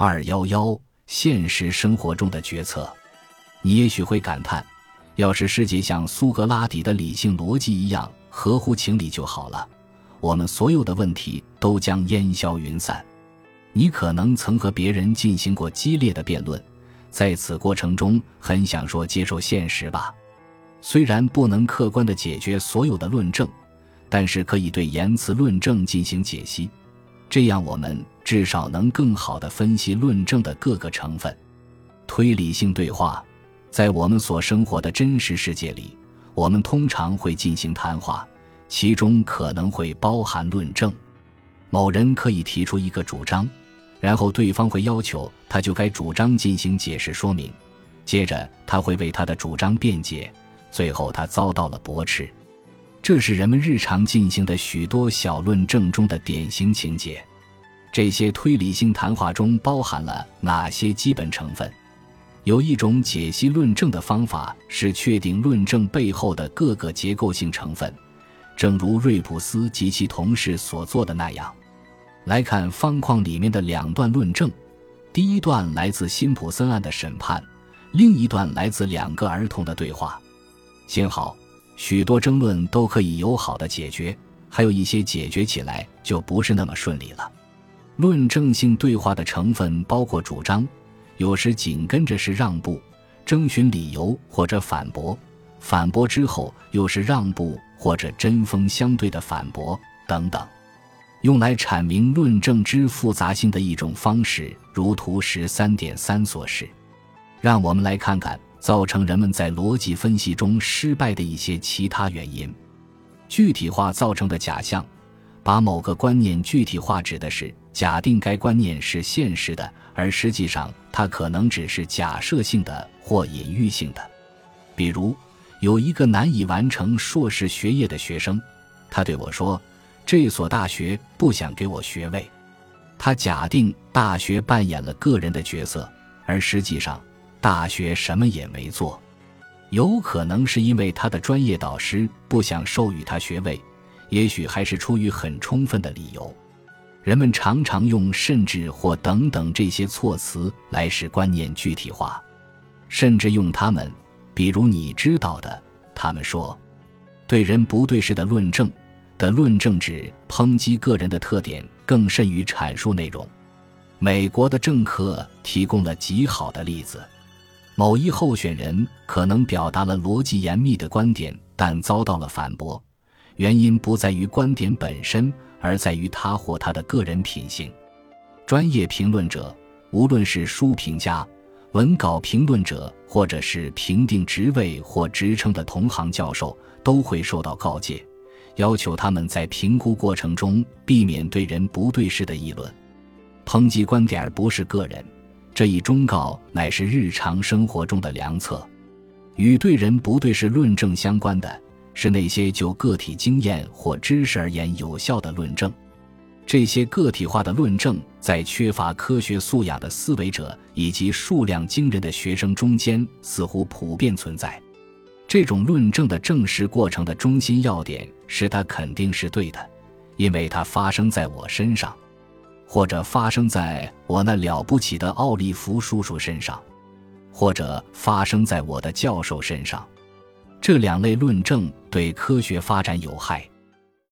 二幺幺，现实生活中的决策，你也许会感叹，要是世界像苏格拉底的理性逻辑一样合乎情理就好了，我们所有的问题都将烟消云散。你可能曾和别人进行过激烈的辩论，在此过程中很想说接受现实吧，虽然不能客观地解决所有的论证，但是可以对言辞论证进行解析。这样，我们至少能更好地分析论证的各个成分。推理性对话，在我们所生活的真实世界里，我们通常会进行谈话，其中可能会包含论证。某人可以提出一个主张，然后对方会要求他就该主张进行解释说明，接着他会为他的主张辩解，最后他遭到了驳斥。这是人们日常进行的许多小论证中的典型情节。这些推理性谈话中包含了哪些基本成分？有一种解析论证的方法是确定论证背后的各个结构性成分，正如瑞普斯及其同事所做的那样。来看方框里面的两段论证：第一段来自辛普森案的审判，另一段来自两个儿童的对话。幸好。许多争论都可以友好的解决，还有一些解决起来就不是那么顺利了。论证性对话的成分包括主张，有时紧跟着是让步、征询理由或者反驳，反驳之后又是让步或者针锋相对的反驳等等。用来阐明论证之复杂性的一种方式，如图十三点三所示。让我们来看看。造成人们在逻辑分析中失败的一些其他原因，具体化造成的假象，把某个观念具体化指的是假定该观念是现实的，而实际上它可能只是假设性的或隐喻性的。比如，有一个难以完成硕士学业的学生，他对我说：“这所大学不想给我学位。”他假定大学扮演了个人的角色，而实际上。大学什么也没做，有可能是因为他的专业导师不想授予他学位，也许还是出于很充分的理由。人们常常用“甚至”或“等等”这些措辞来使观念具体化，甚至用它们，比如你知道的，他们说，对人不对事的论证的论证指抨击个人的特点更甚于阐述内容。美国的政客提供了极好的例子。某一候选人可能表达了逻辑严密的观点，但遭到了反驳。原因不在于观点本身，而在于他或他的个人品行。专业评论者，无论是书评家、文稿评论者，或者是评定职位或职称的同行教授，都会受到告诫，要求他们在评估过程中避免对人不对事的议论，抨击观点不是个人。这一忠告乃是日常生活中的良策，与对人不对事论证相关的是那些就个体经验或知识而言有效的论证。这些个体化的论证在缺乏科学素养的思维者以及数量惊人的学生中间似乎普遍存在。这种论证的证实过程的中心要点是它肯定是对的，因为它发生在我身上。或者发生在我那了不起的奥利弗叔叔身上，或者发生在我的教授身上，这两类论证对科学发展有害。